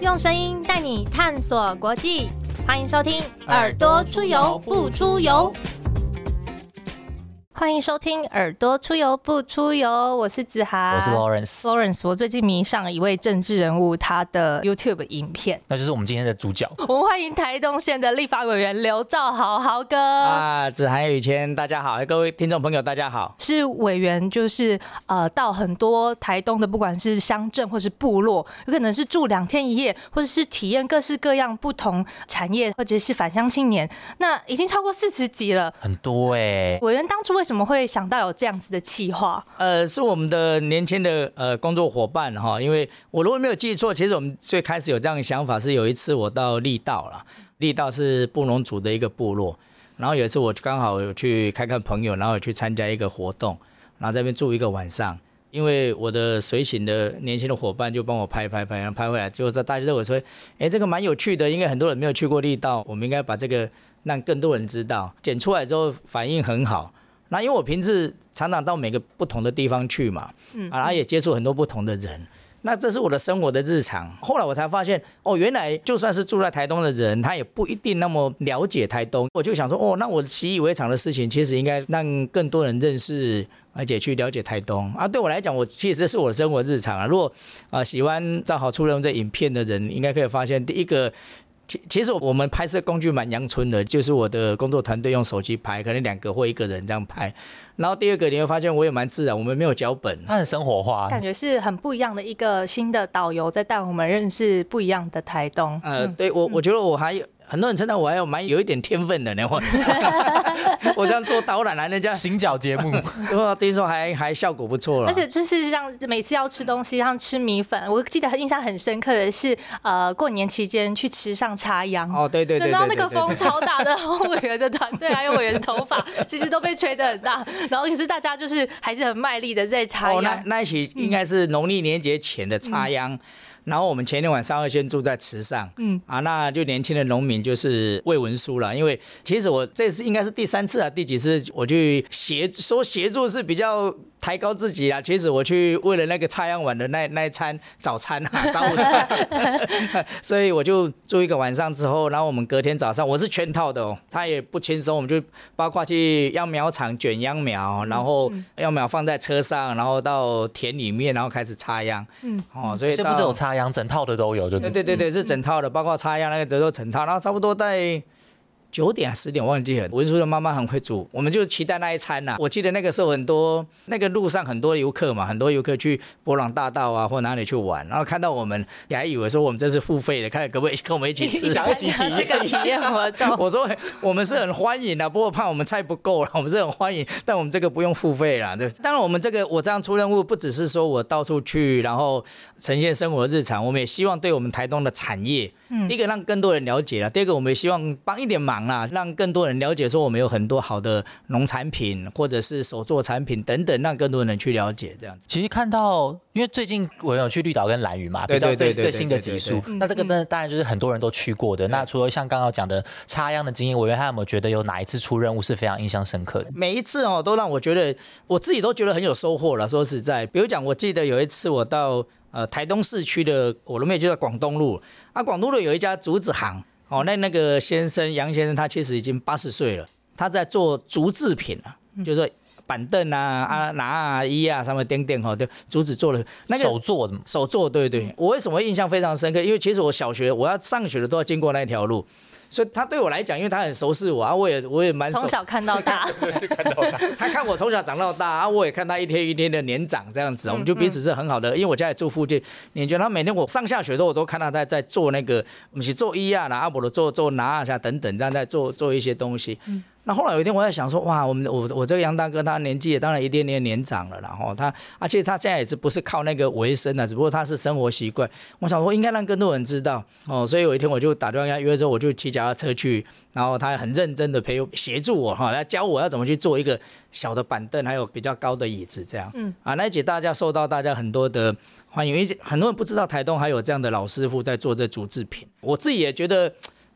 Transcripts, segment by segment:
用声音带你探索国际，欢迎收听《耳朵出游不出游》。欢迎收听《耳朵出游不出游》，我是子涵，我是 Lawrence。Lawrence，我最近迷上了一位政治人物，他的 YouTube 影片，那就是我们今天的主角。我们欢迎台东县的立法委员刘兆豪豪哥啊，子涵雨谦，大家好，各位听众朋友，大家好。是委员，就是呃，到很多台东的，不管是乡镇或是部落，有可能是住两天一夜，或者是体验各式各样不同产业，或者是返乡青年。那已经超过四十集了，很多哎。委员当初为怎么会想到有这样子的企划？呃，是我们的年轻的呃工作伙伴哈，因为我如果没有记错，其实我们最开始有这样的想法是有一次我到力道了，力道是布农族的一个部落，然后有一次我刚好有去看看朋友，然后有去参加一个活动，然后在那边住一个晚上，因为我的随行的年轻的伙伴就帮我拍拍拍，然后拍回来，结果大家认为说，哎，这个蛮有趣的，应该很多人没有去过力道，我们应该把这个让更多人知道，剪出来之后反应很好。那因为我平时常常到每个不同的地方去嘛，嗯，啊，也接触很多不同的人，那这是我的生活的日常。后来我才发现，哦，原来就算是住在台东的人，他也不一定那么了解台东。我就想说，哦，那我习以为常的事情，其实应该让更多人认识，而且去了解台东。啊，对我来讲，我其实这是我的生活日常啊。如果啊喜欢正好出任这影片的人，应该可以发现，第一个。其其实我们拍摄工具蛮阳春的，就是我的工作团队用手机拍，可能两个或一个人这样拍。然后第二个你会发现我也蛮自然，我们没有脚本，它很生活化，感觉是很不一样的一个新的导游在带我们认识不一样的台东。呃，对我我觉得我还有。很多人称赞我还有蛮有一点天分的呢，我 我这样做导览来人家行脚节目，哇，听说还还效果不错了。而且就是像每次要吃东西，像吃米粉，我记得印象很深刻的是，呃，过年期间去吃上插秧。哦，对对对。然后那个风超大的，委员的团队还有委员的头发，其实都被吹得很大。然后可是大家就是还是很卖力的在插秧。那那一起应该是农历年节前的插秧。然后我们前一天晚上要先住在池上，嗯啊，那就年轻的农民就是魏文书了。因为其实我这次应该是第三次啊，第几次我去协说协助是比较。抬高自己啊！其实我去为了那个插秧碗的那那一餐早餐啊，早午餐，所以我就住一个晚上之后，然后我们隔天早上我是全套的哦，他也不轻松，我们就包括去秧苗场卷秧苗，然后秧苗放在车上，然后到田里面，然后开始插秧。嗯，哦，所以这不是有插秧，整套的都有，对对对对对，是整套的，包括插秧那个都整套，然后差不多在。九点十点忘记了，文书的妈妈很会煮，我们就期待那一餐呐。我记得那个时候很多那个路上很多游客嘛，很多游客去博朗大道啊或哪里去玩，然后看到我们，也还以为说我们这是付费的，看可不可以 跟我们一起吃，想一起体验这个体验活动。我说我们是很欢迎的，不过怕我们菜不够了，我们是很欢迎，但我们这个不用付费了。对，当然我们这个我这样出任务，不只是说我到处去，然后呈现生活日常，我们也希望对我们台东的产业。第一个让更多人了解了，第二个我们也希望帮一点忙啦，让更多人了解说我们有很多好的农产品或者是手作产品等等，让更多人去了解这样子。其实看到，因为最近我有去绿岛跟蓝屿嘛，比较最最新的集数，那这个呢当然就是很多人都去过的。那除了像刚刚讲的插秧的经验，委员还有没有觉得有哪一次出任务是非常印象深刻的？每一次哦，都让我觉得我自己都觉得很有收获了。说实在，比如讲，我记得有一次我到。呃，台东市区的我的妹就在广东路啊，广东路有一家竹子行哦，那那个先生杨先生他其实已经八十岁了，他在做竹制品啊，就是板凳啊、啊拿啊、衣啊上面钉钉哈，对，竹子做的那个手做的，手做，对对。我为什么印象非常深刻？因为其实我小学我要上学的都要经过那条路。所以他对我来讲，因为他很熟悉我啊，我也我也蛮从小看到大，是看到大。他看我从小长到大啊，我也看他一天一天的年长这样子，我们就彼此是很好的。因为我家也住附近，你觉得他每天我上下学都我都看到他在做那个，我们是做医啊，阿伯的做做拿啊下等等这样在做做一些东西。那后来有一天，我在想说，哇，我们我我这个杨大哥，他年纪也当然一点点年长了，然后他，而且他现在也是不是靠那个为生的，只不过他是生活习惯。我想说，应该让更多人知道哦，所以有一天我就打电话约之后，我就骑脚踏车去，然后他很认真的陪协助我哈，他教我要怎么去做一个小的板凳，还有比较高的椅子这样。嗯，啊，那一节大家受到大家很多的欢迎，因为很多人不知道台东还有这样的老师傅在做这竹制品，我自己也觉得。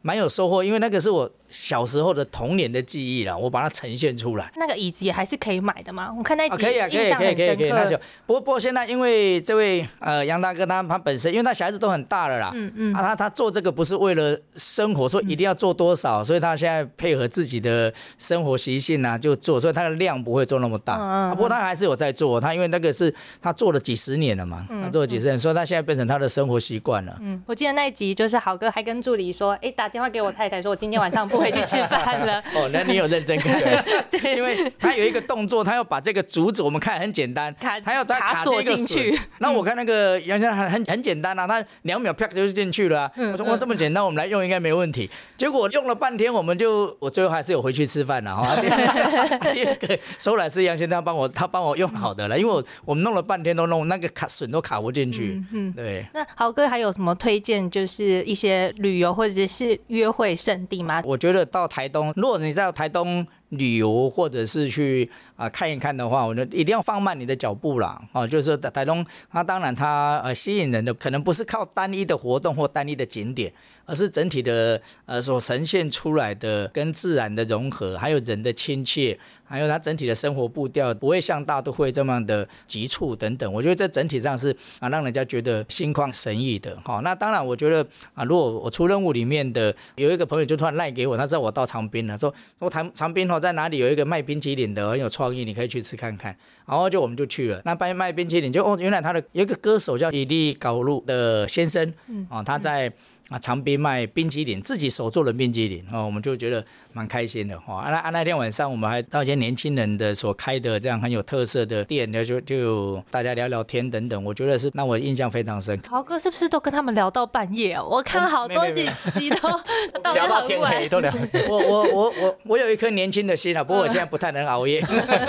蛮有收获，因为那个是我小时候的童年的记忆了，我把它呈现出来。那个椅子也还是可以买的吗？我看那集可以啊，可以，可以，可以，可以。那就不过不过现在因为这位呃杨大哥他他本身，因为他小孩子都很大了啦，嗯嗯，啊他他做这个不是为了生活，说一定要做多少，所以他现在配合自己的生活习性啊，就做，所以他的量不会做那么大。嗯嗯。不过他还是有在做，他因为那个是他做了几十年了嘛，他做了几十年，所以他现在变成他的生活习惯了。嗯，我记得那一集就是豪哥还跟助理说，哎，打电话给我太太说，我今天晚上不回去吃饭了。哦，那你有认真看？对，因为他有一个动作，他要把这个竹子，我们看很简单，他要他卡锁进去。那我看那个杨先生很很很简单啊，他两秒啪就进去了。我说哇，这么简单，我们来用应该没问题。结果用了半天，我们就我最后还是有回去吃饭了哈。第二个收来是杨先生帮我，他帮我用好的了，因为我我们弄了半天都弄那个卡笋都卡不进去。嗯，对。那豪哥还有什么推荐？就是一些旅游或者是约会圣地吗？我觉得到台东，如果你在台东。旅游或者是去啊看一看的话，我觉得一定要放慢你的脚步啦。啊，就是说台东，它当然它呃吸引人的可能不是靠单一的活动或单一的景点，而是整体的呃所呈现出来的跟自然的融合，还有人的亲切。还有它整体的生活步调不会像大都会这么的急促等等，我觉得这整体上是啊让人家觉得心旷神怡的哈。那当然，我觉得啊，如果我出任务里面的有一个朋友就突然赖给我，他知道我到长滨了，说说长长滨哦在哪里有一个卖冰淇淋的很有创意，你可以去吃看看。然后就我们就去了，那卖卖冰淇淋就哦原来他的有一个歌手叫伊利高路的先生，嗯啊他在。啊，长滨卖冰淇淋，自己手做的冰淇淋哦，我们就觉得蛮开心的哈。那啊那天晚上，我们还到一些年轻人的所开的这样很有特色的店，那就就大家聊聊天等等，我觉得是让我印象非常深。豪哥是不是都跟他们聊到半夜哦？我看好多几集都 聊到天黑都聊。我我我我我有一颗年轻的心啊，不过我现在不太能熬夜。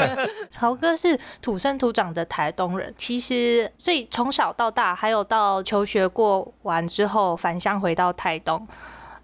豪哥是土生土长的台东人，其实所以从小到大，还有到求学过完之后返乡回。到台东，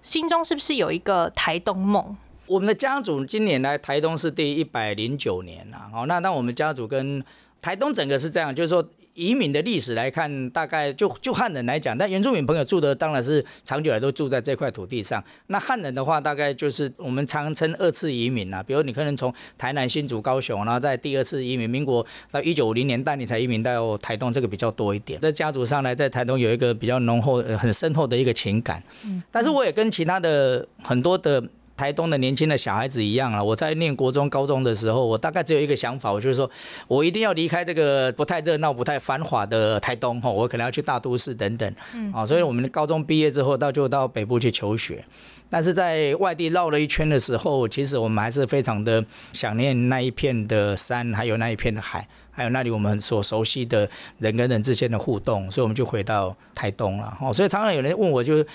心中是不是有一个台东梦？我们的家族今年来台东是第一百零九年了。哦，那那我们家族跟台东整个是这样，就是说。移民的历史来看，大概就就汉人来讲，但原住民朋友住的当然是长久来都住在这块土地上。那汉人的话，大概就是我们常称二次移民啊，比如你可能从台南、新竹、高雄，然后在第二次移民，民国到一九五零年代你才移民到台东，这个比较多一点。在家族上来，在台东有一个比较浓厚、很深厚的一个情感。嗯，但是我也跟其他的很多的。台东的年轻的小孩子一样啊！我在念国中、高中的时候，我大概只有一个想法，我就是说我一定要离开这个不太热闹、不太繁华的台东哈，我可能要去大都市等等。嗯，啊，所以我们高中毕业之后，到就到北部去求学。但是在外地绕了一圈的时候，其实我们还是非常的想念那一片的山，还有那一片的海，还有那里我们所熟悉的人跟人之间的互动，所以我们就回到台东了。哦，所以常常有人问我，就是。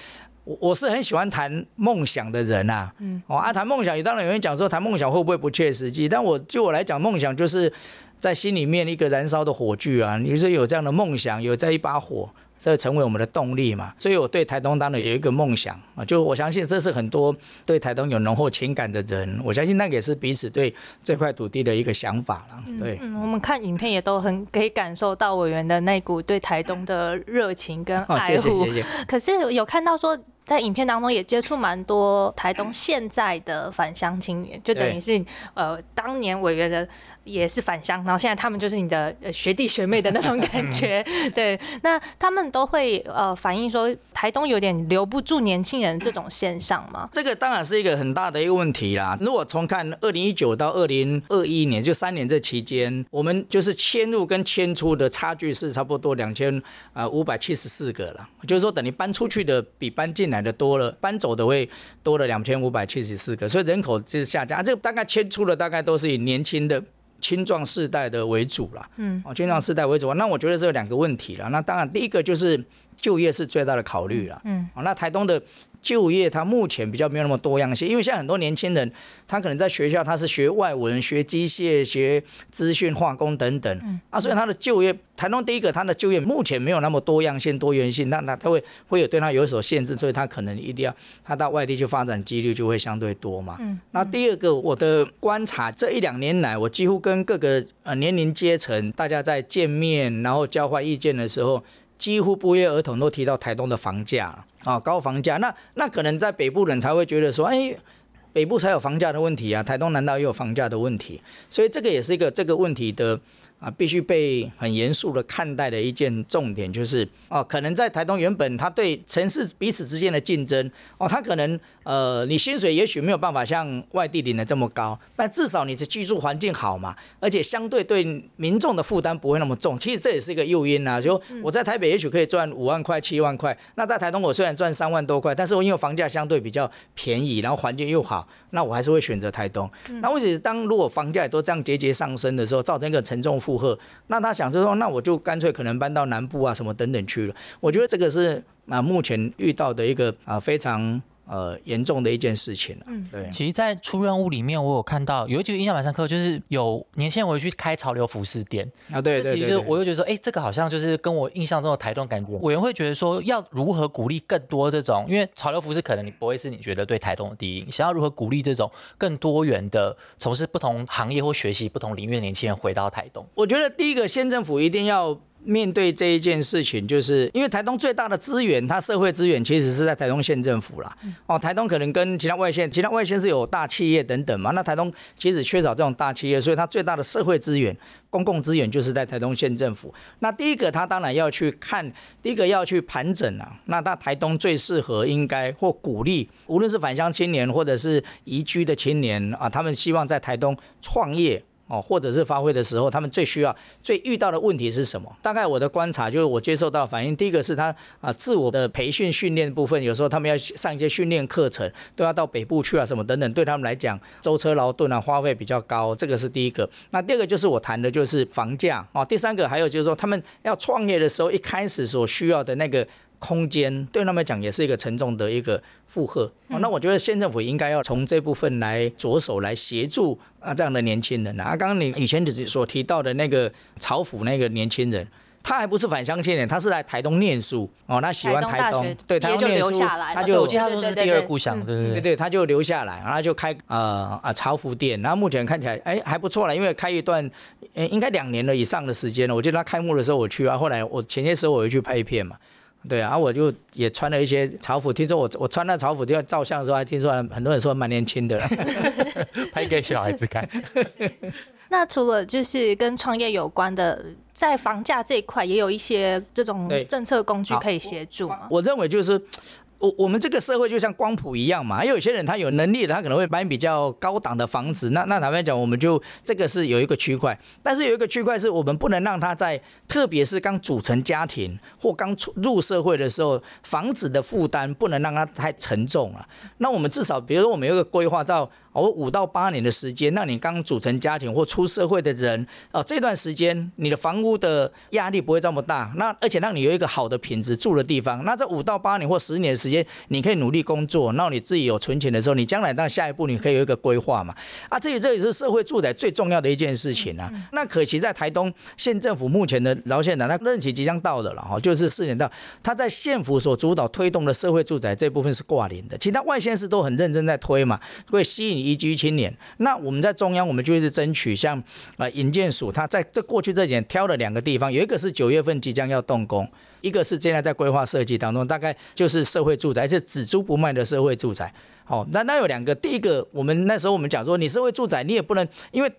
我我是很喜欢谈梦想的人呐，嗯，哦啊，谈梦想，也当然有人讲说谈梦想会不会不切实际，但我就我来讲，梦想就是在心里面一个燃烧的火炬啊，你说有这样的梦想，有这一把火，这成为我们的动力嘛，所以我对台东当然有一个梦想啊，就我相信这是很多对台东有浓厚情感的人，我相信那个也是彼此对这块土地的一个想法了，对，嗯，我们看影片也都很可以感受到委员的那股对台东的热情跟爱护，可是有看到说。在影片当中也接触蛮多台东现在的返乡青年，就等于是呃当年委员的也是返乡，然后现在他们就是你的学弟学妹的那种感 觉。对，那他们都会呃反映说台东有点留不住年轻人这种现象吗？这个当然是一个很大的一个问题啦。如果从看二零一九到二零二一年，就三年这期间，我们就是迁入跟迁出的差距是差不多两千呃五百七十四个了，就是说等于搬出去的比搬进来的多了，搬走的会多了两千五百七十四个，所以人口就是下降。这个大概迁出的大概都是以年轻的青壮世代的为主了，嗯，哦，青壮世代为主。那我觉得这有两个问题了。那当然第一个就是就业是最大的考虑了，嗯，哦，那台东的。就业它目前比较没有那么多样性，因为现在很多年轻人，他可能在学校他是学外文、学机械、学资讯、化工等等，嗯啊，所以他的就业，台东第一个，他的就业目前没有那么多样性、多元性，那那他会会有对他有所限制，所以他可能一定要他到外地去发展几率就会相对多嘛。嗯，那第二个，我的观察这一两年来，我几乎跟各个呃年龄阶层大家在见面，然后交换意见的时候。几乎不约而同都提到台东的房价啊，高房价。那那可能在北部人才会觉得说，哎，北部才有房价的问题啊，台东难道也有房价的问题？所以这个也是一个这个问题的。啊，必须被很严肃的看待的一件重点就是，哦，可能在台东原本他对城市彼此之间的竞争，哦，他可能呃，你薪水也许没有办法像外地领的这么高，但至少你的居住环境好嘛，而且相对对民众的负担不会那么重。其实这也是一个诱因啊，就我在台北也许可以赚五万块、七万块，那在台东我虽然赚三万多块，但是我因为房价相对比较便宜，然后环境又好，那我还是会选择台东。那为什么当如果房价也都这样节节上升的时候，造成一个沉重负？负荷，那他想就说，那我就干脆可能搬到南部啊，什么等等去了。我觉得这个是啊，目前遇到的一个啊非常。呃，严重的一件事情了。嗯，对。其实，在出任务里面，我有看到有几个印象蛮深刻，就是有年轻人回去开潮流服饰店啊。对对对。其实我又觉得说，哎，这个好像就是跟我印象中的台东感觉。委员会觉得说，要如何鼓励更多这种，因为潮流服饰可能你不会是你觉得对台东的第一，想要如何鼓励这种更多元的从事不同行业或学习不同领域的年轻人回到台东？我觉得第一个县政府一定要。面对这一件事情，就是因为台东最大的资源，它社会资源其实是在台东县政府啦。哦，台东可能跟其他外县，其他外县是有大企业等等嘛。那台东其实缺少这种大企业，所以它最大的社会资源、公共资源就是在台东县政府。那第一个，他当然要去看，第一个要去盘整啊。那那台东最适合应该或鼓励，无论是返乡青年或者是移居的青年啊，他们希望在台东创业。哦，或者是发挥的时候，他们最需要、最遇到的问题是什么？大概我的观察就是，我接受到反应，第一个是他啊，自我的培训训练部分，有时候他们要上一些训练课程，都要到北部去啊，什么等等，对他们来讲，舟车劳顿啊，花费比较高，这个是第一个。那第二个就是我谈的就是房价哦，第三个还有就是说，他们要创业的时候，一开始所需要的那个。空间对他们讲也是一个沉重的一个负荷哦。那我觉得县政府应该要从这部分来着手来协助啊这样的年轻人啊。刚刚你以前所提到的那个曹府那个年轻人，他还不是返乡青年，他是来台东念书哦。他喜欢台东，对台东念书，他就我记得他说是第二故乡，对对对对，他就留下来，然后就开呃啊潮服店。然后目前看起来哎还不错了，因为开一段应该两年了以上的时间了。我记得他开幕的时候我去啊，后来我前些时候我又去拍片嘛。对啊，我就也穿了一些潮服。听说我我穿那潮服，就要照相的时候，还听说很多人说蛮年轻的，拍给小孩子看。那除了就是跟创业有关的，在房价这一块，也有一些这种政策工具可以协助吗？我认为就是。我我们这个社会就像光谱一样嘛，还有些人他有能力的，他可能会买比较高档的房子。那那坦白讲，我们就这个是有一个区块，但是有一个区块是我们不能让他在，特别是刚组成家庭或刚出入社会的时候，房子的负担不能让他太沉重了。那我们至少，比如说我们有个规划到。哦，五到八年的时间，那你刚组成家庭或出社会的人，哦，这段时间你的房屋的压力不会这么大，那而且让你有一个好的品质住的地方。那这五到八年或十年的时间，你可以努力工作，那你自己有存钱的时候，你将来到下一步你可以有一个规划嘛。啊，这里这也是社会住宅最重要的一件事情啊。那可惜在台东县政府目前的饶县长，他任期即将到的了哈，就是四年到，他在县府所主导推动的社会住宅这部分是挂零的，其他外县市都很认真在推嘛，会吸引。宜居青年，那我们在中央，我们就是争取，像呃引建署，他在这过去这几年挑了两个地方，有一个是九月份即将要动工，一个是现在在规划设计当中，大概就是社会住宅，是只租不卖的社会住宅。好，那那有两个，第一个，我们那时候我们讲说，你社会住宅，你也不能因为。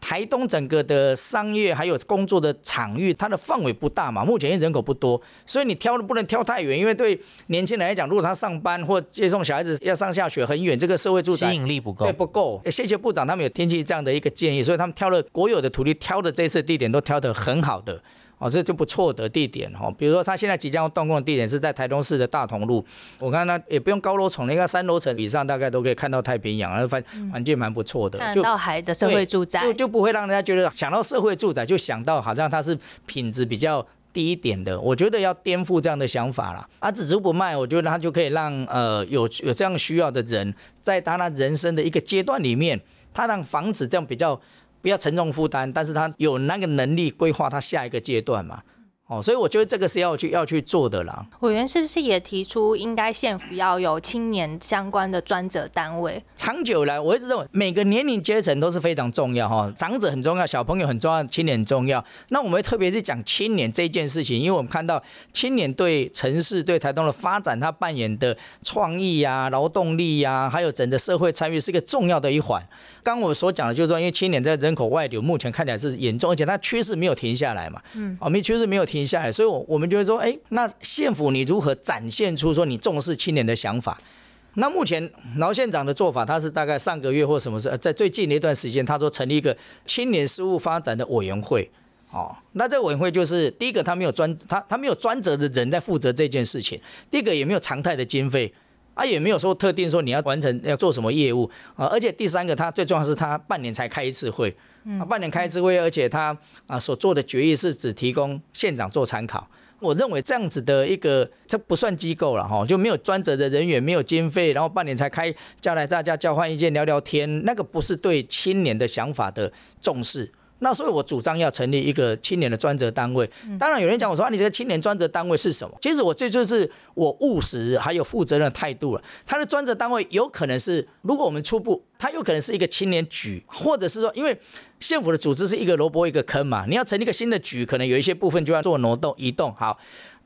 台东整个的商业还有工作的场域，它的范围不大嘛，目前因为人口不多，所以你挑的不能挑太远，因为对年轻人来讲，如果他上班或接送小孩子要上下学很远，这个社会住宅吸引力不够，对不够。谢谢部长，他们有听取这样的一个建议，所以他们挑了国有的土地，挑的这次地点都挑的很好的。哦，这就不错的地点哦。比如说，他现在即将动工的地点是在台东市的大同路。我看他也不用高楼层，应该三楼层以上大概都可以看到太平洋，然后环环境蛮不错的。看到海的社会住宅，就就不会让人家觉得想到社会住宅就想到好像它是品质比较低一点的。我觉得要颠覆这样的想法了。啊，只租不卖，我觉得他就可以让呃有有这样需要的人，在他那人生的一个阶段里面，他让房子这样比较。不要沉重负担，但是他有那个能力规划他下一个阶段嘛？哦，所以我觉得这个是要去要去做的啦。委员是不是也提出，应该县府要有青年相关的专责单位？长久来，我一直认为每个年龄阶层都是非常重要哈，长者很重要，小朋友很重要，青年很重要。那我们特别是讲青年这件事情，因为我们看到青年对城市、对台东的发展，他扮演的创意呀、劳动力呀，还有整个社会参与，是一个重要的一环。刚我所讲的，就是说，因为青年在人口外流，目前看起来是严重，而且它趋势没有停下来嘛。嗯，我们趋势没有停下来，所以，我我们就会说，哎，那县府你如何展现出说你重视青年的想法？那目前劳县长的做法，他是大概上个月或什么时候，在最近的一段时间，他说成立一个青年事务发展的委员会。哦，那这委员会就是第一个，他没有专他他没有专责的人在负责这件事情；第一个也没有常态的经费。啊，也没有说特定说你要完成要做什么业务啊，而且第三个，他最重要是他半年才开一次会，啊，半年开一次会，而且他啊所做的决议是只提供县长做参考。我认为这样子的一个，这不算机构了哈，就没有专责的人员，没有经费，然后半年才开，叫来大家交换意见聊聊天，那个不是对青年的想法的重视。那所以，我主张要成立一个青年的专责单位。当然，有人讲我说啊，你这个青年专责单位是什么？其实我这就是我务实还有负责任的态度了。他的专责单位有可能是，如果我们初步，他有可能是一个青年局，或者是说，因为县府的组织是一个萝卜一个坑嘛，你要成立一个新的局，可能有一些部分就要做挪动移动。好。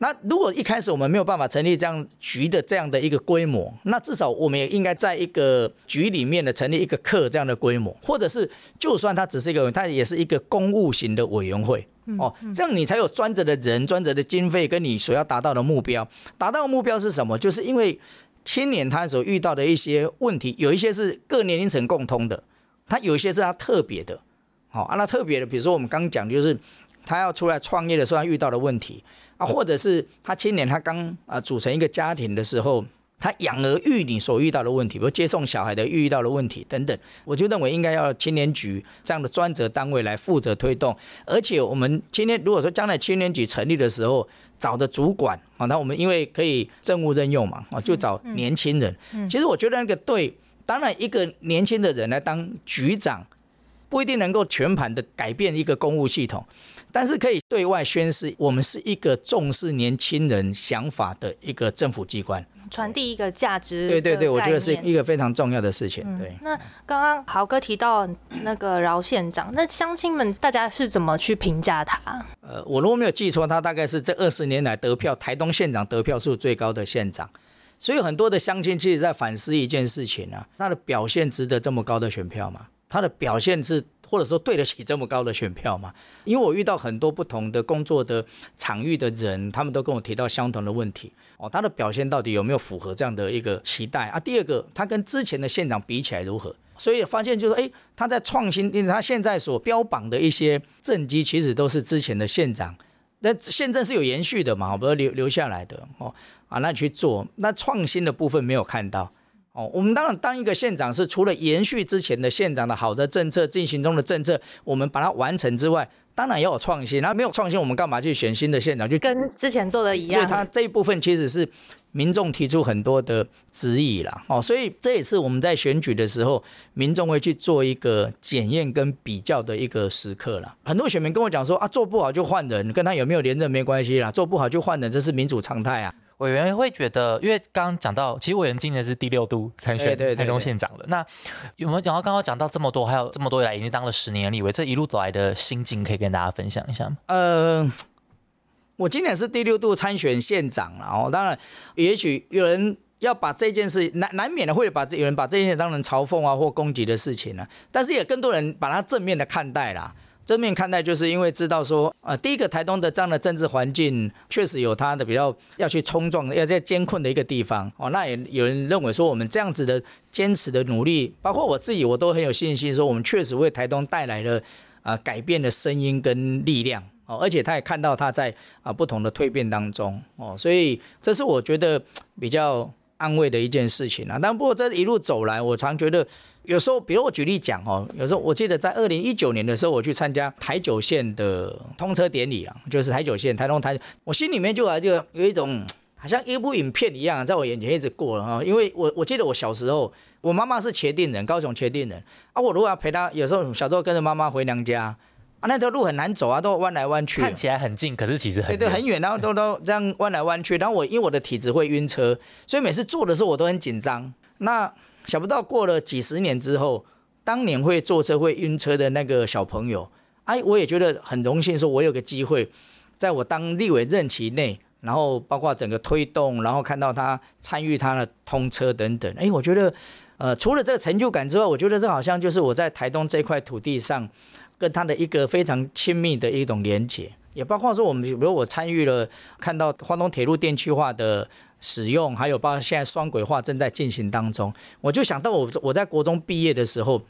那如果一开始我们没有办法成立这样局的这样的一个规模，那至少我们也应该在一个局里面的成立一个课这样的规模，或者是就算它只是一个，它也是一个公务型的委员会哦，这样你才有专责的人、专责的经费跟你所要达到的目标。达到的目标是什么？就是因为青年他所遇到的一些问题，有一些是各年龄层共通的，他有一些是他特别的。好，啊，那特别的，比如说我们刚讲的就是他要出来创业的时候他遇到的问题。啊，或者是他青年他刚啊组成一个家庭的时候，他养儿育女所遇到的问题，比如接送小孩的遇到的问题等等，我就认为应该要青年局这样的专责单位来负责推动。而且我们今天如果说将来青年局成立的时候找的主管啊，那我们因为可以政务任用嘛，啊就找年轻人。其实我觉得那个对，当然一个年轻的人来当局长，不一定能够全盘的改变一个公务系统。但是可以对外宣示，我们是一个重视年轻人想法的一个政府机关，传递一个价值。对对对，我觉得是一个非常重要的事情。对。那刚刚豪哥提到那个饶县长，那乡亲们大家是怎么去评价他？呃，我如果没有记错，他大概是这二十年来得票台东县长得票数最高的县长，所以很多的乡亲其实在反思一件事情啊，他的表现值得这么高的选票吗？他的表现是。或者说对得起这么高的选票吗？因为我遇到很多不同的工作的场域的人，他们都跟我提到相同的问题哦，他的表现到底有没有符合这样的一个期待啊？第二个，他跟之前的县长比起来如何？所以发现就是说，哎，他在创新，因为他现在所标榜的一些政绩，其实都是之前的县长，那县政是有延续的嘛，不是留留下来的哦啊，那你去做，那创新的部分没有看到。哦，我们当然当一个县长是除了延续之前的县长的好的政策进行中的政策，我们把它完成之外，当然要有创新。那没有创新，我们干嘛去选新的县长？就跟之前做的一样。所以他这一部分其实是民众提出很多的质疑啦。哦，所以这也是我们在选举的时候，民众会去做一个检验跟比较的一个时刻了。很多选民跟我讲说啊，做不好就换人，跟他有没有连任没关系啦，做不好就换人，这是民主常态啊。委员会觉得，因为刚刚讲到，其实委员今年是第六度参选台中县长了。那有没有讲到刚刚讲到这么多，还有这么多以来已经当了十年立委，这一路走来的心境，可以跟大家分享一下吗？呃，我今年是第六度参选县长了哦。当然，也许有人要把这件事难难免的会把有人把这件事当成嘲讽啊或攻击的事情呢，但是也更多人把它正面的看待啦。正面看待，就是因为知道说，呃，第一个台东的这样的政治环境确实有它的比较要去冲撞、要在艰困的一个地方哦。那也有人认为说，我们这样子的坚持的努力，包括我自己，我都很有信心说，我们确实为台东带来了啊改变的声音跟力量哦。而且他也看到他在啊不同的蜕变当中哦，所以这是我觉得比较安慰的一件事情啊。但不过这一路走来，我常觉得。有时候，比如我举例讲哦，有时候我记得在二零一九年的时候，我去参加台九线的通车典礼啊，就是台九线台东台，我心里面就啊就有一种好像一部影片一样，在我眼前一直过了哈。因为我我记得我小时候，我妈妈是茄定人，高雄茄定人啊，我如果要陪她，有时候小时候跟着妈妈回娘家，啊，那条路很难走啊，都弯来弯去。看起来很近，可是其实很对对很远，然后都都这样弯来弯去。然后我因为我的体质会晕车，所以每次坐的时候我都很紧张。那想不到过了几十年之后，当年会坐车会晕车的那个小朋友，哎，我也觉得很荣幸，说我有个机会，在我当立委任期内，然后包括整个推动，然后看到他参与他的通车等等，哎，我觉得，呃，除了这个成就感之外，我觉得这好像就是我在台东这块土地上。跟他的一个非常亲密的一种连接，也包括说我们，比如我参与了看到花东铁路电气化的使用，还有包括现在双轨化正在进行当中，我就想到我我在国中毕业的时候，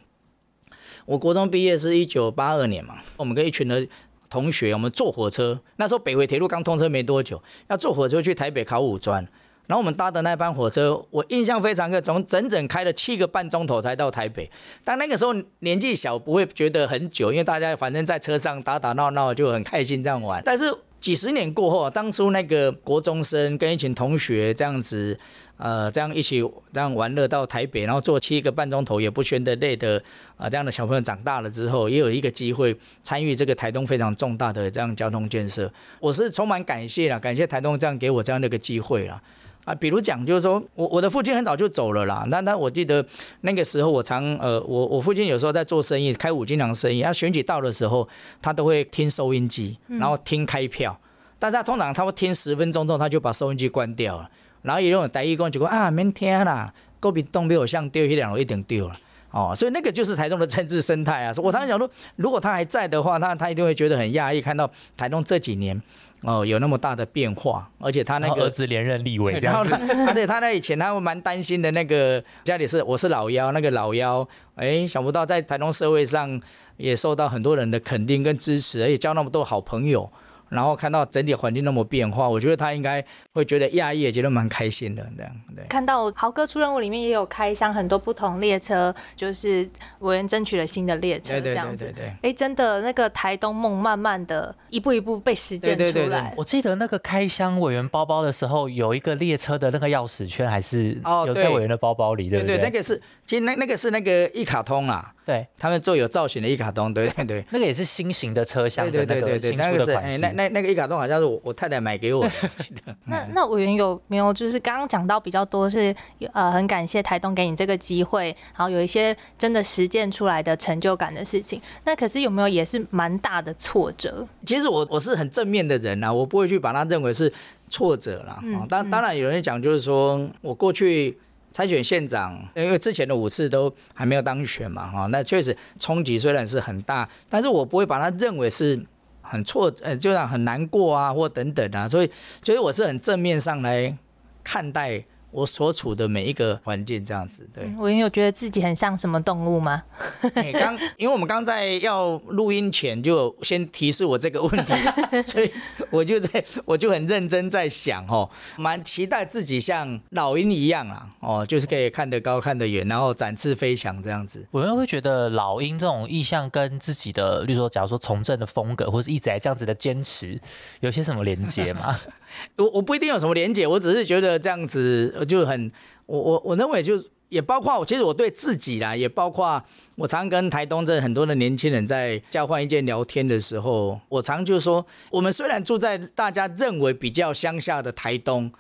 我国中毕业是一九八二年嘛，我们跟一群的同学，我们坐火车，那时候北回铁路刚通车没多久，要坐火车去台北考五专。然后我们搭的那班火车，我印象非常深，从整整开了七个半钟头才到台北。但那个时候年纪小，不会觉得很久，因为大家反正在车上打打闹闹就很开心这样玩。但是几十年过后，当初那个国中生跟一群同学这样子，呃，这样一起这样玩乐到台北，然后坐七个半钟头也不嫌的累的啊，这样的小朋友长大了之后，也有一个机会参与这个台东非常重大的这样交通建设。我是充满感谢啦，感谢台东这样给我这样的一个机会啦。啊，比如讲，就是说我我的父亲很早就走了啦。那那我记得那个时候，我常呃，我我父亲有时候在做生意，开五金行生意。他选举到的时候，他都会听收音机，然后听开票。但是他通常他会听十分钟之后，他就把收音机关掉了。然后也有台义工就讲啊，明天啦，高比东比我像丢一两楼一点丢了。哦，所以那个就是台东的政治生态啊。我常常讲说，如果他还在的话，他他一定会觉得很讶异，看到台东这几年。哦，有那么大的变化，而且他那个儿子连任立委这样子，而且他那以前他会蛮担心的那个家里是我是老幺，那个老幺，哎，想不到在台东社会上也受到很多人的肯定跟支持，而且交那么多好朋友。然后看到整体环境那么变化，我觉得他应该会觉得亚裔也觉得蛮开心的这样。对，看到豪哥出任务里面也有开箱很多不同列车，就是委员争取了新的列车这样子。对对对哎，真的那个台东梦慢慢的一步一步被实践出来。我记得那个开箱委员包包的时候，有一个列车的那个钥匙圈还是有在委员的包包里，对不对？对，那个是其实那那个是那个一卡通啊。对他们做有造型的一卡通，对对对，那个也是新型的车厢的那个新出的款式。那那那个一卡通好像是我我太太买给我的。那那委员有没有就是刚刚讲到比较多是呃很感谢台东给你这个机会，然后有一些真的实践出来的成就感的事情。那可是有没有也是蛮大的挫折？其实我我是很正面的人呐，我不会去把它认为是挫折啦。当当然有人讲就是说我过去。参选县长，因为之前的五次都还没有当选嘛，哈，那确实冲击虽然是很大，但是我不会把他认为是很挫，呃，就像很难过啊，或等等啊，所以，所以我是很正面上来看待。我所处的每一个环境这样子，对我也有觉得自己很像什么动物吗？刚，因为我们刚在要录音前就先提示我这个问题，所以我就在我就很认真在想哦，蛮期待自己像老鹰一样啊，哦，就是可以看得高看得远，然后展翅飞翔这样子。我们会觉得老鹰这种意象跟自己的，例如说，假如说从政的风格，或是一直在这样子的坚持，有些什么连接吗？我我不一定有什么连结，我只是觉得这样子就很，我我我认为就也包括我，其实我对自己啦，也包括我常跟台东这很多的年轻人在交换意见聊天的时候，我常就说，我们虽然住在大家认为比较乡下的台东，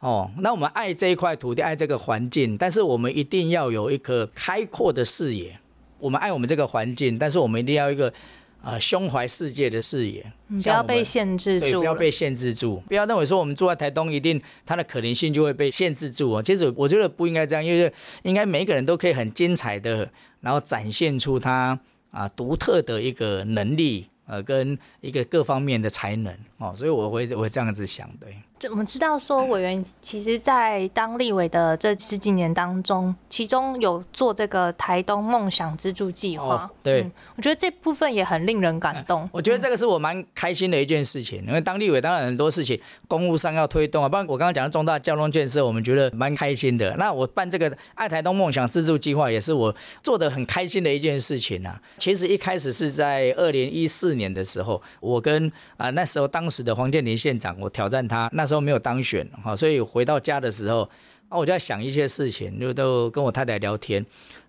哦，那我们爱这一块土地，爱这个环境，但是我们一定要有一个开阔的视野，我们爱我们这个环境，但是我们一定要一个。啊，胸怀世界的视野，不要被限制住，不要被限制住，不要认为说我们住在台东，一定它的可能性就会被限制住哦。其实我觉得不应该这样，因为应该每一个人都可以很精彩的，然后展现出他啊独特的一个能力，呃，跟一个各方面的才能哦。所以我会我会这样子想，对。我们知道说委员 其实，在当立委的这十几年当中，其中有做这个台东梦想资助计划。对，我觉得这部分也很令人感动。我觉得这个是我蛮开心的一件事情，因为当立委当然很多事情公务上要推动啊，不然我刚刚讲的重大交通建设，我们觉得蛮开心的。那我办这个爱台东梦想资助计划，也是我做的很开心的一件事情啊。其实一开始是在二零一四年的时候，我跟啊那时候当当时的黄建林县长，我挑战他那。时候没有当选哈，所以回到家的时候啊，我就在想一些事情，就都跟我太太聊天。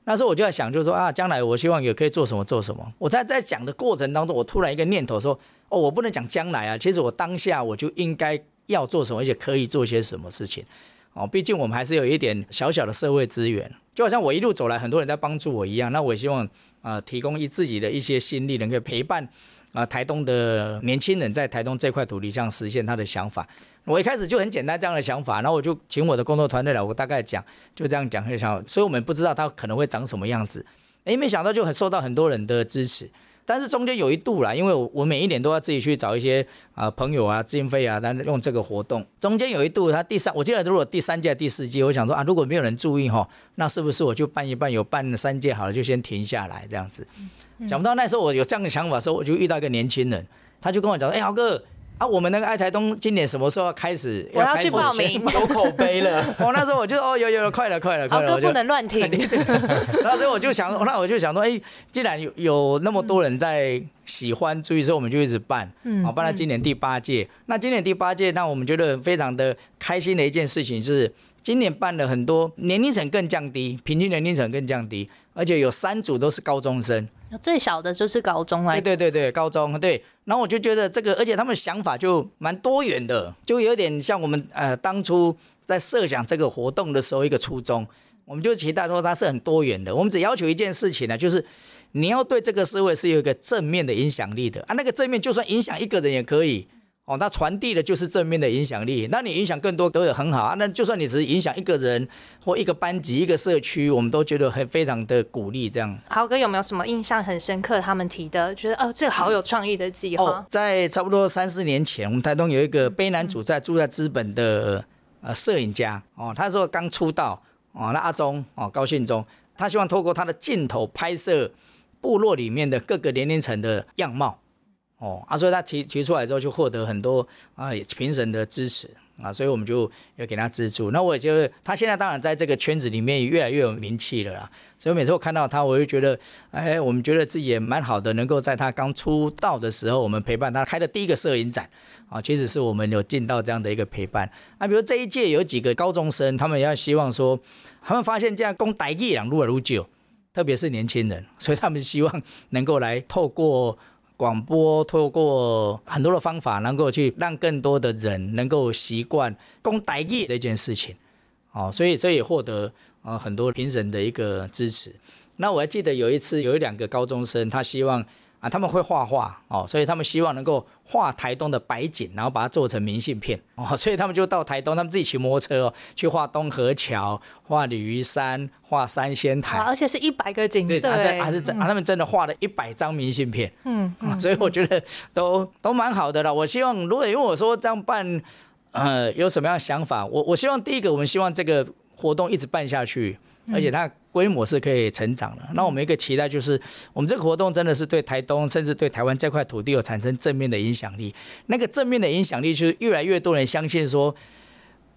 那时候我就在想，就是说啊，将来我希望也可以做什么做什么。我在在讲的过程当中，我突然一个念头说，哦，我不能讲将来啊，其实我当下我就应该要做什么，而且可以做些什么事情。哦，毕竟我们还是有一点小小的社会资源，就好像我一路走来，很多人在帮助我一样。那我希望啊，提供一自己的一些心力，能够陪伴啊台东的年轻人在台东这块土地上实现他的想法。我一开始就很简单这样的想法，然后我就请我的工作团队来，我大概讲就这样讲一下，所以我们不知道他可能会长什么样子。哎，没想到就很受到很多人的支持。但是中间有一度啦，因为我我每一年都要自己去找一些啊朋友啊经费啊，但用这个活动。中间有一度，他第三，我记得如果第三届、第四届，我想说啊，如果没有人注意哈，那是不是我就办一办？有办三届好了，就先停下来这样子。想不到那时候我有这样的想法的时候，我就遇到一个年轻人，他就跟我讲，哎，豪哥。啊，我们那个爱台东今年什么时候要开始？我要去报名，有口碑了。我 那时候我就哦，有有了，快了，快了，快了。豪哥不能乱停。那时候我就想，那我就想说，哎，既然有有那么多人在喜欢，所以说我们就一直办。嗯。好，办到今年第八届。那今年第八届，那我们觉得非常的开心的一件事情是，今年办了很多年龄层更降低，平均年龄层更降低，而且有三组都是高中生。最小的就是高中来，对对对对，高中对。然后我就觉得这个，而且他们想法就蛮多元的，就有点像我们呃当初在设想这个活动的时候一个初衷，我们就期待说它是很多元的。我们只要求一件事情呢，就是你要对这个社会是有一个正面的影响力的啊，那个正面就算影响一个人也可以。哦，那传递的就是正面的影响力，那你影响更多都有很好啊。那就算你只是影响一个人或一个班级、一个社区，我们都觉得很非常的鼓励这样。豪哥有没有什么印象很深刻？他们提的，觉得哦，这个好有创意的计划。在差不多三四年前，我们台东有一个卑南主在住在资本的呃摄影家哦，他说刚出道哦，那阿忠哦，高信忠，他希望透过他的镜头拍摄部落里面的各个年龄层的样貌。哦啊，所以他提提出来之后，就获得很多啊评审的支持啊，所以我们就要给他资助。那我也觉得他现在当然在这个圈子里面也越来越有名气了啦。所以每次我看到他，我就觉得，哎，我们觉得自己也蛮好的，能够在他刚出道的时候，我们陪伴他开的第一个摄影展啊，其实是我们有尽到这样的一个陪伴。啊，比如这一届有几个高中生，他们要希望说，他们发现这样供台一两路而如久，特别是年轻人，所以他们希望能够来透过。广播透过很多的方法，能够去让更多的人能够习惯公台语这件事情，哦，所以这也获得呃很多评审的一个支持。那我还记得有一次，有一两个高中生，他希望。啊，他们会画画哦，所以他们希望能够画台东的白景，然后把它做成明信片哦，所以他们就到台东，他们自己骑摩托车哦，去画东河桥、画鲤鱼山、画三仙台，而且是一百个景色，对，还是真，他们真的画了一百张明信片，嗯，所以我觉得都都蛮好的了。我希望，如果因为我说这样办，呃，有什么样的想法？我我希望第一个，我们希望这个活动一直办下去。而且它规模是可以成长的。那我们一个期待就是，我们这个活动真的是对台东，甚至对台湾这块土地有产生正面的影响力。那个正面的影响力就是越来越多人相信说，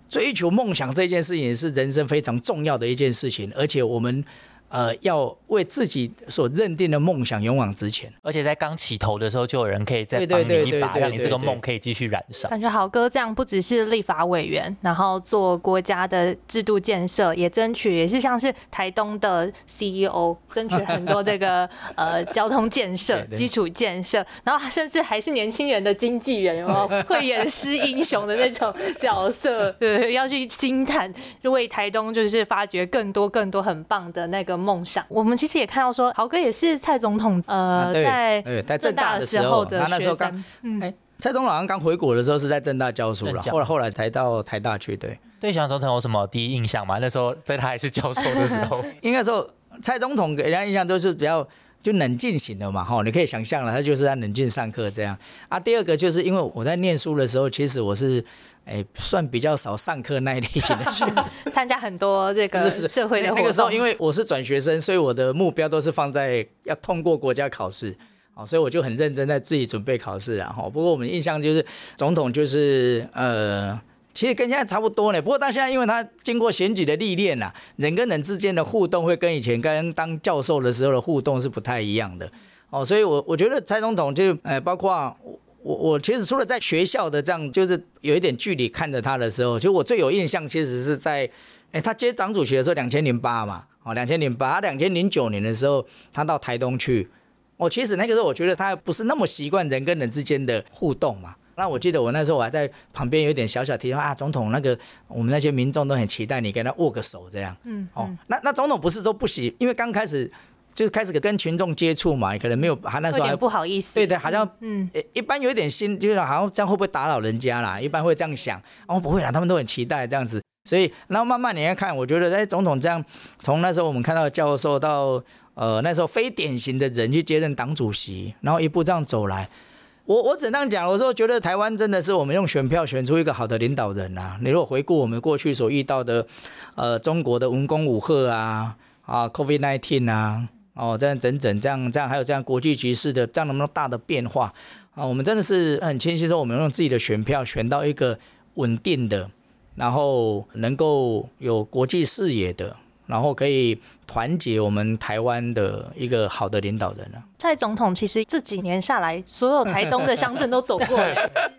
追求梦想这件事情是人生非常重要的一件事情。而且我们。呃，要为自己所认定的梦想勇往直前，而且在刚起头的时候，就有人可以再帮你一把，让你这个梦可以继续燃烧。感觉豪哥这样不只是立法委员，然后做国家的制度建设，也争取，也是像是台东的 CEO，争取很多这个 呃交通建设、基础建设，然后甚至还是年轻人的经纪人，有没有会演诗英雄的那种角色？对，要去星探，就为台东就是发掘更多更多很棒的那个。梦想，我们其实也看到说，豪哥也是蔡总统呃，在在正大的时候的学生。嗯，蔡总统好像刚回国的时候是在正大教书了，后来后来才到台大去。对，对，小总统有什么第一印象吗？那时候在他还是教授的时候，应该说蔡总统给人家印象都是比较。就冷静型的嘛，哈，你可以想象了，他就是在冷静上课这样啊。第二个就是因为我在念书的时候，其实我是，哎，算比较少上课那一类型的学生，参加很多这个社会的活动。那个时候，因为我是转学生，所以我的目标都是放在要通过国家考试，哦，所以我就很认真在自己准备考试啊。哈，不过我们印象就是总统就是呃。其实跟现在差不多呢，不过他现在因为他经过选举的历练呐，人跟人之间的互动会跟以前跟当教授的时候的互动是不太一样的哦，所以我我觉得蔡总统就呃，包括我我其实除了在学校的这样，就是有一点距离看着他的时候，其实我最有印象其实是在哎他接党主席的时候，两千零八嘛，哦，两千零八、两千零九年的时候，他到台东去。我其实那个时候，我觉得他不是那么习惯人跟人之间的互动嘛。那我记得我那时候我还在旁边有点小小提醒啊，总统那个我们那些民众都很期待你跟他握个手这样。嗯，哦，那那总统不是都不喜，因为刚开始就是开始跟群众接触嘛，可能没有，他那时候还不好意思。对对，好像嗯，一般有一点心，就是好像这样会不会打扰人家啦？一般会这样想。哦，不会啦，他们都很期待这样子。所以，然后慢慢你要看，我觉得在总统这样，从那时候我们看到教授到呃那时候非典型的人去接任党主席，然后一步这样走来，我我怎样讲？我说觉得台湾真的是我们用选票选出一个好的领导人呐。你如果回顾我们过去所遇到的，呃，中国的文攻武赫啊，啊，COVID nineteen 啊，哦，这样整整这样这样，还有这样国际局势的这样那么大的变化啊，我们真的是很清晰说，我们用自己的选票选到一个稳定的。然后能够有国际视野的，然后可以团结我们台湾的一个好的领导人呢。蔡总统其实这几年下来，所有台东的乡镇都走过。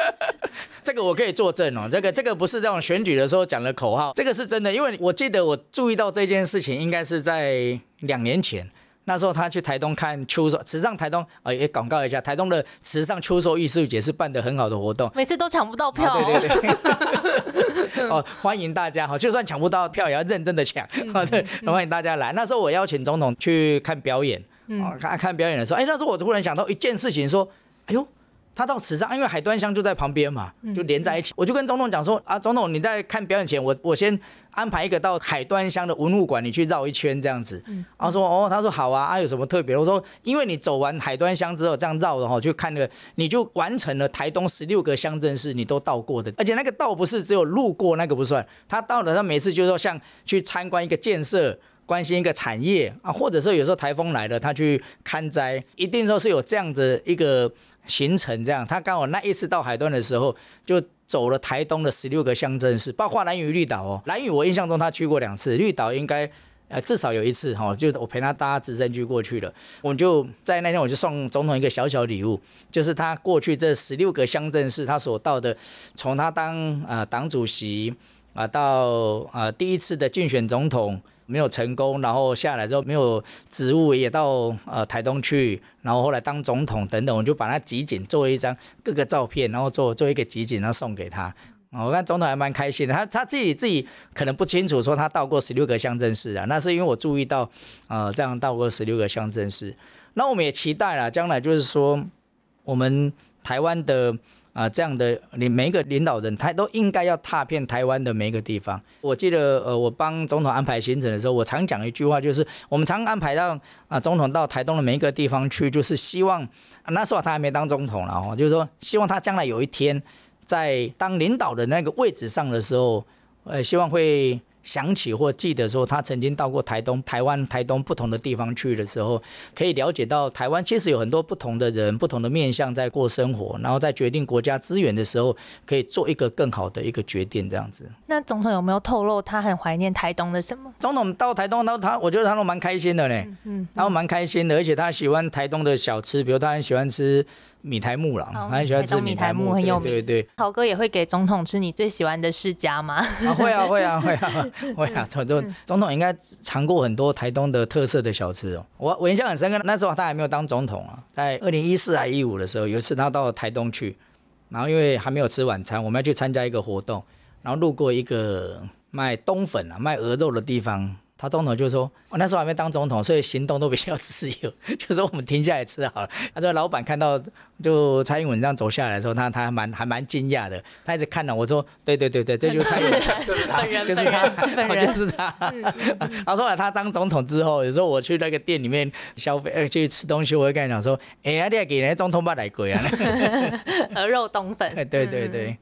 这个我可以作证哦，这个这个不是这种选举的时候讲的口号，这个是真的，因为我记得我注意到这件事情，应该是在两年前。那时候他去台东看秋收，慈上台东啊也广告一下，台东的慈上秋收艺术节是办的很好的活动，每次都抢不到票。对对对。哦，欢迎大家哈，就算抢不到票也要认真的抢。对，欢迎大家来。那时候我邀请总统去看表演，啊，看看表演的时候，哎，那时候我突然想到一件事情，说，哎呦。他到池上，因为海端乡就在旁边嘛，就连在一起。我就跟总统讲说啊，总统你在看表演前，我我先安排一个到海端乡的文物馆，你去绕一圈这样子。然后说哦，他说好啊，啊有什么特别？我说因为你走完海端乡之后，这样绕的话，去看那个，你就完成了台东十六个乡镇市，你都到过的。而且那个到不是只有路过那个不算，他到了，他每次就是说像去参观一个建设，关心一个产业啊，或者说有时候台风来了，他去看灾，一定说是有这样的一个。行程这样，他刚好那一次到海端的时候，就走了台东的十六个乡镇市，包括蓝屿绿岛哦。蓝屿我印象中他去过两次，绿岛应该呃至少有一次哈，就我陪他搭直升机过去了。我就在那天我就送总统一个小小礼物，就是他过去这十六个乡镇市他所到的，从他当呃党主席啊到呃第一次的竞选总统。没有成功，然后下来之后没有职务，也到呃台东去，然后后来当总统等等，我就把他集锦做了一张各个照片，然后做做一个集锦，然后送给他。我看总统还蛮开心的，他他自己自己可能不清楚说他到过十六个乡镇市啊，那是因为我注意到呃这样到过十六个乡镇市，那我们也期待了将来就是说我们台湾的。啊，这样的你每一个领导人，他都应该要踏遍台湾的每一个地方。我记得，呃，我帮总统安排行程的时候，我常讲一句话，就是我们常安排到啊，总统到台东的每一个地方去，就是希望那时候他还没当总统了哦，就是说希望他将来有一天在当领导的那个位置上的时候，呃，希望会。想起或记得说，他曾经到过台东、台湾、台东不同的地方去的时候，可以了解到台湾其实有很多不同的人、不同的面向在过生活，然后在决定国家资源的时候，可以做一个更好的一个决定，这样子。那总统有没有透露他很怀念台东的什么？总统到台东，然后他我觉得他都蛮开心的嘞，嗯，然后蛮开心的，而且他喜欢台东的小吃，比如他很喜欢吃。米台木啦，很喜欢吃米台木，很有名。对对，豪哥也会给总统吃你最喜欢的世家吗？啊，会啊，会啊，会啊，会啊。总统总统应该尝过很多台东的特色的小吃哦。我我印象很深刻，那时候他还没有当总统啊，在二零一四还一五的时候，有一次他到台东去，然后因为还没有吃晚餐，我们要去参加一个活动，然后路过一个卖冬粉啊、卖鹅肉的地方。他总统就说：“我那时候还没当总统，所以行动都比较自由。就说我们停下来吃好了。”他说：“老板看到就蔡英文这样走下来的时候，他他还蛮还蛮惊讶的。他一直看到我说：‘对对对对，这就是蔡英文，就是他，就是他，就是他。’他说：‘他当总统之后，有时候我去那个店里面消费，呃，去吃东西，我会跟他讲说：‘哎呀，你给人家总统把来鬼啊。’鹅肉冬粉。对对对。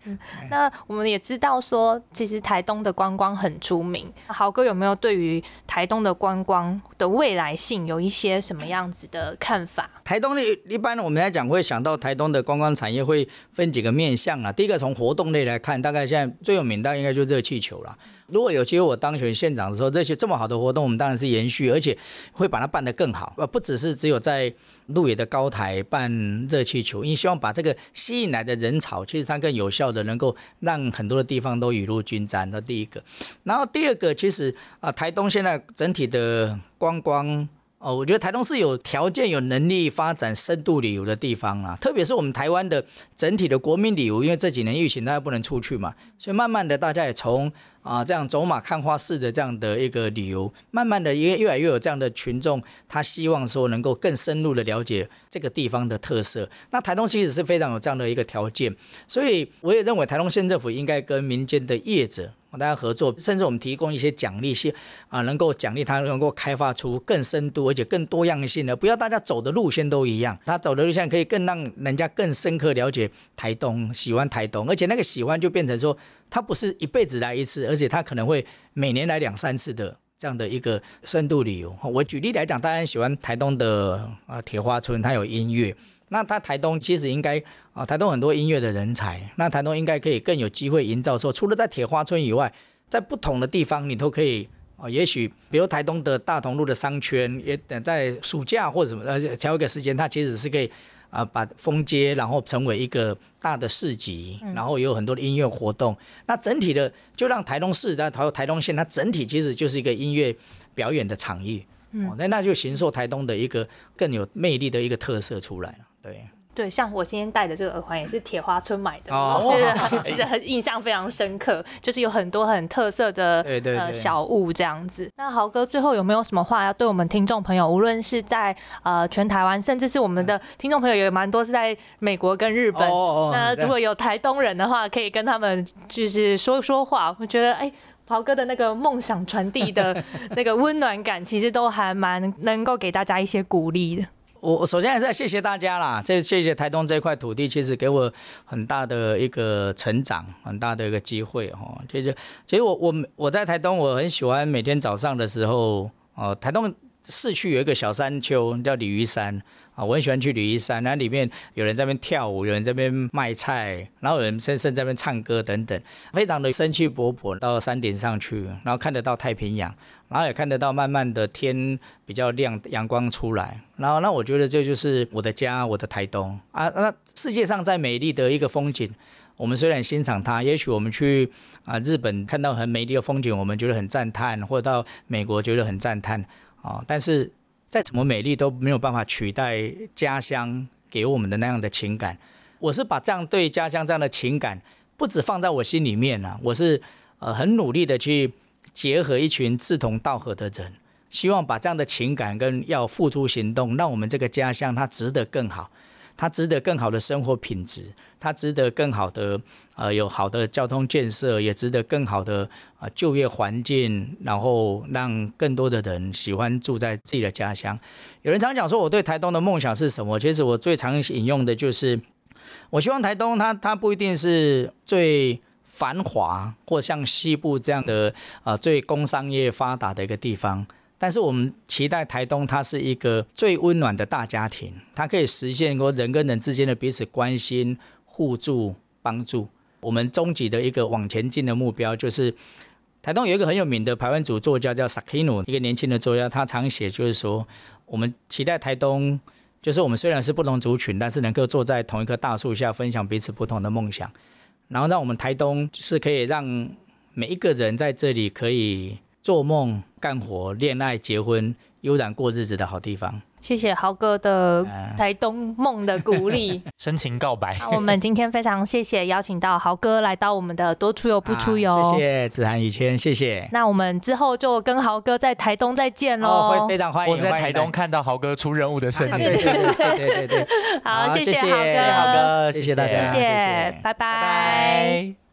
那我们也知道说，其实台东的观光很出名。豪哥有没有对于？台东的观光的未来性有一些什么样子的看法？台东的一般我们来讲会想到台东的观光产业会分几个面向啊。第一个从活动类来看，大概现在最有名的应该就热气球了。如果有机会我当选县长的时候，这些这么好的活动，我们当然是延续，而且会把它办得更好。呃，不只是只有在鹿野的高台办热气球，因为希望把这个吸引来的人潮，其实它更有效的能够让很多的地方都雨露均沾。那第一个，然后第二个，其实啊，台东现在整体的观光。哦，我觉得台东是有条件、有能力发展深度旅游的地方啊，特别是我们台湾的整体的国民旅游，因为这几年疫情大家不能出去嘛，所以慢慢的大家也从啊这样走马看花式的这样的一个旅游，慢慢的也越来越有这样的群众，他希望说能够更深入的了解这个地方的特色。那台东其实是非常有这样的一个条件，所以我也认为台东县政府应该跟民间的业者。大家合作，甚至我们提供一些奖励，是啊，能够奖励他能够开发出更深度而且更多样性的，不要大家走的路线都一样，他走的路线可以更让人家更深刻了解台东，喜欢台东，而且那个喜欢就变成说，他不是一辈子来一次，而且他可能会每年来两三次的这样的一个深度旅游。我举例来讲，大家喜欢台东的啊铁花村，它有音乐。那他台东其实应该啊，台东很多音乐的人才，那台东应该可以更有机会营造说，除了在铁花村以外，在不同的地方你都可以啊，也许比如台东的大同路的商圈，也等在暑假或者什么呃，挑一个时间，它其实是可以啊，把封街然后成为一个大的市集，然后有很多的音乐活动，那整体的就让台东市的台台东县，它整体其实就是一个音乐表演的场域，嗯，那那就形塑台东的一个更有魅力的一个特色出来了。对对，像我今天戴的这个耳环也是铁花村买的，我觉得很记得很印象非常深刻，就是有很多很特色的呃小物这样子。那豪哥最后有没有什么话要对我们听众朋友，无论是在呃全台湾，甚至是我们的听众朋友也蛮多是在美国跟日本，那如果有台东人的话，可以跟他们就是说说话。我觉得哎，豪哥的那个梦想传递的 那个温暖感，其实都还蛮能够给大家一些鼓励的。我首先还是要谢谢大家啦，这谢谢台东这块土地，其实给我很大的一个成长，很大的一个机会哦。其实，其实我我我在台东，我很喜欢每天早上的时候，哦，台东市区有一个小山丘叫鲤鱼山我很喜欢去鲤鱼山，那里面有人在那边跳舞，有人在那边卖菜，然后有人甚至在那边唱歌等等，非常的生气勃勃。到山顶上去，然后看得到太平洋。然后也看得到慢慢的天比较亮，阳光出来。然后那我觉得这就是我的家，我的台东啊。那世界上再美丽的一个风景，我们虽然欣赏它，也许我们去啊日本看到很美丽的风景，我们觉得很赞叹，或者到美国觉得很赞叹啊。但是再怎么美丽都没有办法取代家乡给我们的那样的情感。我是把这样对家乡这样的情感，不止放在我心里面啊，我是呃很努力的去。结合一群志同道合的人，希望把这样的情感跟要付诸行动，让我们这个家乡它值得更好，它值得更好的生活品质，它值得更好的呃有好的交通建设，也值得更好的啊就业环境，然后让更多的人喜欢住在自己的家乡。有人常讲说我对台东的梦想是什么？其实我最常引用的就是，我希望台东它它不一定是最。繁华或像西部这样的啊最工商业发达的一个地方，但是我们期待台东它是一个最温暖的大家庭，它可以实现说人跟人之间的彼此关心、互助、帮助。我们终极的一个往前进的目标就是，台东有一个很有名的台湾族作家叫 Sakino，一个年轻的作家，他常写就是说，我们期待台东就是我们虽然是不同族群，但是能够坐在同一棵大树下，分享彼此不同的梦想。然后让我们台东是可以让每一个人在这里可以做梦、干活、恋爱、结婚、悠然过日子的好地方。谢谢豪哥的台东梦的鼓励，深情告白。那我们今天非常谢谢邀请到豪哥来到我们的多出游不出游。谢谢子涵以谦，谢谢。那我们之后就跟豪哥在台东再见喽，会非常欢迎。我在台东看到豪哥出任务的身影。对对对对对。好，谢谢豪哥，豪哥，谢谢大家，谢谢，拜拜。